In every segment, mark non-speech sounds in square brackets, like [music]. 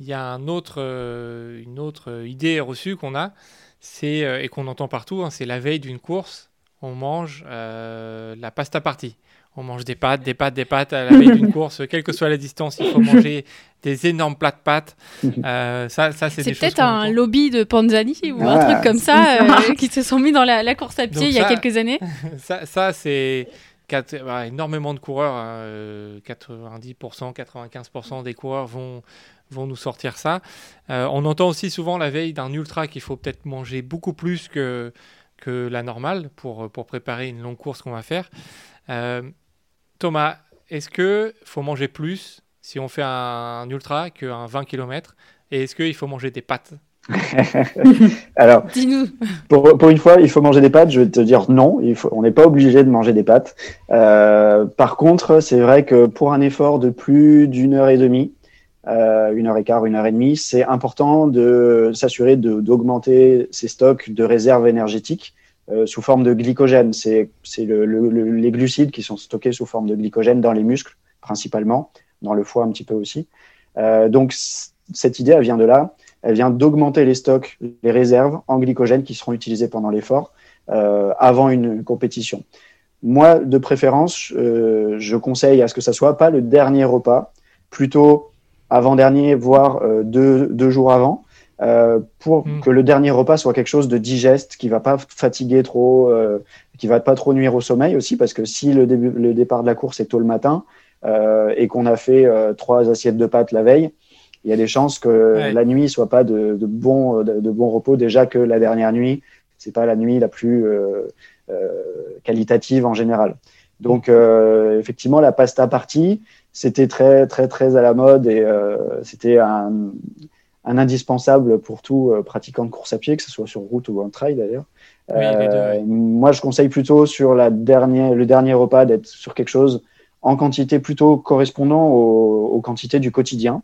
il y a un autre, une autre idée reçue qu'on a, c'est et qu'on entend partout, hein, c'est la veille d'une course, on mange la pasta partie. On mange des pâtes, des pâtes, des pâtes à la veille d'une [laughs] course, quelle que soit la distance, il faut manger des énormes plats de pâtes. [laughs] Euh, ça, ça c'est peut-être un lobby de Panzani ou un truc comme ça euh, [laughs] qui se sont mis dans la, course à pied il y a quelques années. ça, ça c'est énormément de coureurs, 90%, hein, 95% des coureurs vont, vont nous sortir ça. Euh, on entend aussi souvent la veille d'un ultra qu'il faut peut-être manger beaucoup plus que, que la normale pour, pour préparer une longue course qu'on va faire. Thomas, est-ce qu'il faut manger plus si on fait un, ultra qu'un 20 km Et est-ce qu'il faut manger des pâtes? [laughs] Alors, dis-nous. Pour, une fois, il faut manger des pâtes. Je vais te dire non. Il faut, on n'est pas obligé de manger des pâtes. Euh, par contre, c'est vrai que pour un effort de plus d'une heure et demie, euh, une heure et quart, une heure et demie, c'est important de s'assurer d'augmenter ses stocks de réserves énergétiques euh, sous forme de glycogène. C'est le, le, les glucides qui sont stockés sous forme de glycogène dans les muscles, principalement, dans le foie un petit peu aussi. Donc, cette idée, elle vient de là. Elle vient d'augmenter les stocks, les réserves en glycogène qui seront utilisées pendant l'effort euh, avant une compétition. Moi, de préférence, euh, je conseille à ce que ça soit pas le dernier repas, plutôt avant-dernier, voire euh, deux, deux jours avant, euh, pour mm. que le dernier repas soit quelque chose de digeste, qui va pas fatiguer trop, euh, qui va pas trop nuire au sommeil aussi, parce que si le, début, le départ de la course est tôt le matin euh, et qu'on a fait trois assiettes de pâtes la veille, il y a des chances que la nuit soit pas de, de bon de, de, bon repos. Déjà que la dernière nuit, c'est pas la nuit la plus qualitative en général. Donc effectivement, la pasta partie, c'était très très très à la mode et c'était un un indispensable pour tout euh, pratiquant de course à pied, que ce soit sur route ou en trail d'ailleurs. Euh, moi, je conseille plutôt sur la dernière, le dernier repas d'être sur quelque chose en quantité plutôt correspondant aux, quantités du quotidien.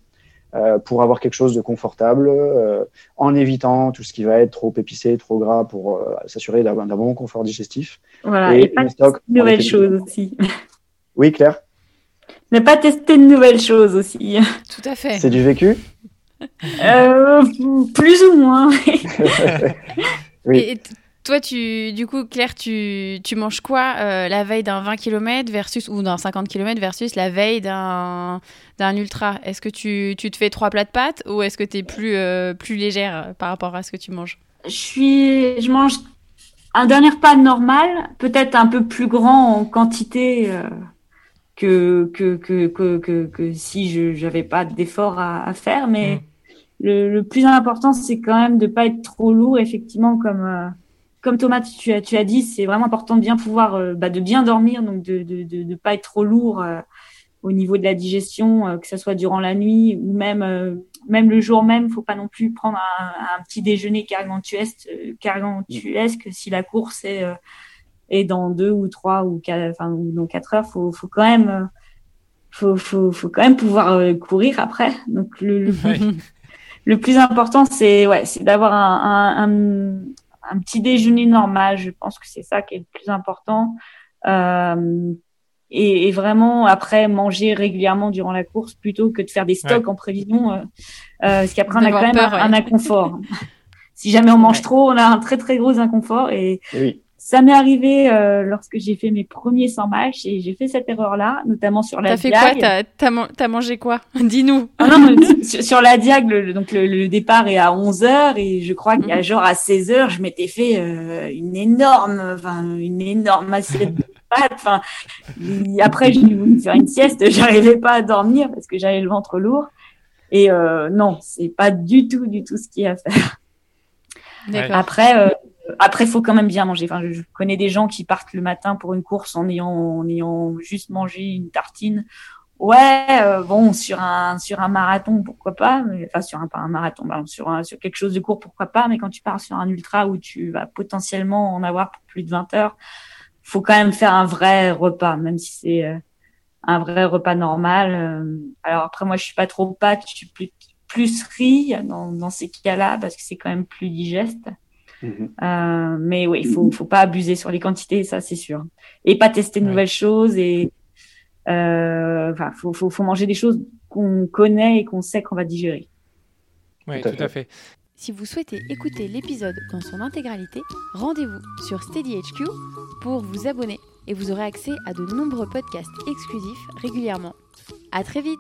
Euh, pour avoir quelque chose de confortable, euh, en évitant tout ce qui va être trop épicé, trop gras, pour euh, s'assurer d'un bon confort digestif. Voilà, et, pas tester de nouvelles choses aussi. Oui, Claire Ne pas tester de nouvelles choses aussi. Tout à fait. C'est du vécu? Euh, plus ou moins. oui. [laughs] Et toi, tu, du coup, Claire, tu, tu manges quoi euh, la veille d'un 20 km versus, ou d'un 50 km versus la veille d'un, d'un ultra? Est-ce que tu, tu, te fais trois plats de pâtes ou est-ce que tu es plus, euh, plus légère par rapport à ce que tu manges? Je, suis, je mange un dernier repas normal, peut-être un peu plus grand en quantité que, que, que, que, que, si je n'avais pas d'effort à, à, faire, mais. Mm le, le, plus important, c'est quand même de pas être trop lourd, effectivement, comme euh, comme Thomas, tu as, tu as dit, c'est vraiment important de bien pouvoir, euh, bah, de bien dormir, donc de de, de, de pas être trop lourd euh, au niveau de la digestion, que ce soit durant la nuit ou même même le jour même. Faut pas non plus prendre un, un petit déjeuner gargantuesque, gargantuesque si la course est est dans deux ou trois ou quatre, enfin ou dans quatre heures. Faut faut quand même faut, faut, faut quand même pouvoir courir après. Donc le, le [laughs] le plus important, c'est ouais, c'est d'avoir un, un, un, petit déjeuner normal. Je pense que c'est ça qui est le plus important. Euh, et, et, vraiment après manger régulièrement durant la course plutôt que de faire des stocks en prévision, euh, euh, parce qu'après on a quand même un, inconfort. [laughs] si jamais on mange trop, on a un très très gros inconfort et, oui. Ça m'est arrivé euh, lorsque j'ai fait mes premiers 100 matchs et j'ai fait cette erreur-là, notamment sur la diag. T'as fait quoi? T'as as, mangé quoi? [laughs] Dis-nous. Ah non, [laughs] sur, la diag, le, donc le, départ est à 11 h et je crois a mhm. genre à 16 h je m'étais fait euh, une énorme, enfin une énorme assiette de pâtes. Enfin, après j'ai voulu faire une sieste, [laughs] j'arrivais pas à dormir parce que j'avais le ventre lourd. Et euh, non, c'est pas du tout, du tout ce qu'il y a à faire. Après, euh, après, faut quand même bien manger. Enfin, je connais des gens qui partent le matin pour une course en ayant, en ayant juste mangé une tartine. Ouais, euh, bon, sur un sur un marathon, pourquoi pas Enfin, sur un pas un marathon, sur sur quelque chose de court, pourquoi pas Mais quand tu pars sur un ultra où tu vas potentiellement en avoir pour plus de 20 heures, faut quand même faire un vrai repas, même si c'est euh, un vrai repas normal. Euh. alors après, moi, je suis pas trop pâte, je suis plus plus riz dans dans ces cas-là parce que c'est quand même plus digeste. Mhm. Euh, mais oui, il faut, faut pas abuser sur les quantités, ça c'est sûr. Et pas tester de nouvelles choses. Et euh, enfin, faut, manger des choses qu'on connaît et qu'on sait qu'on va digérer. Oui, tout, à, fait. Si vous souhaitez écouter l'épisode dans son intégralité, rendez-vous sur SteadyHQ pour vous abonner et vous aurez accès à de nombreux podcasts exclusifs régulièrement. À très vite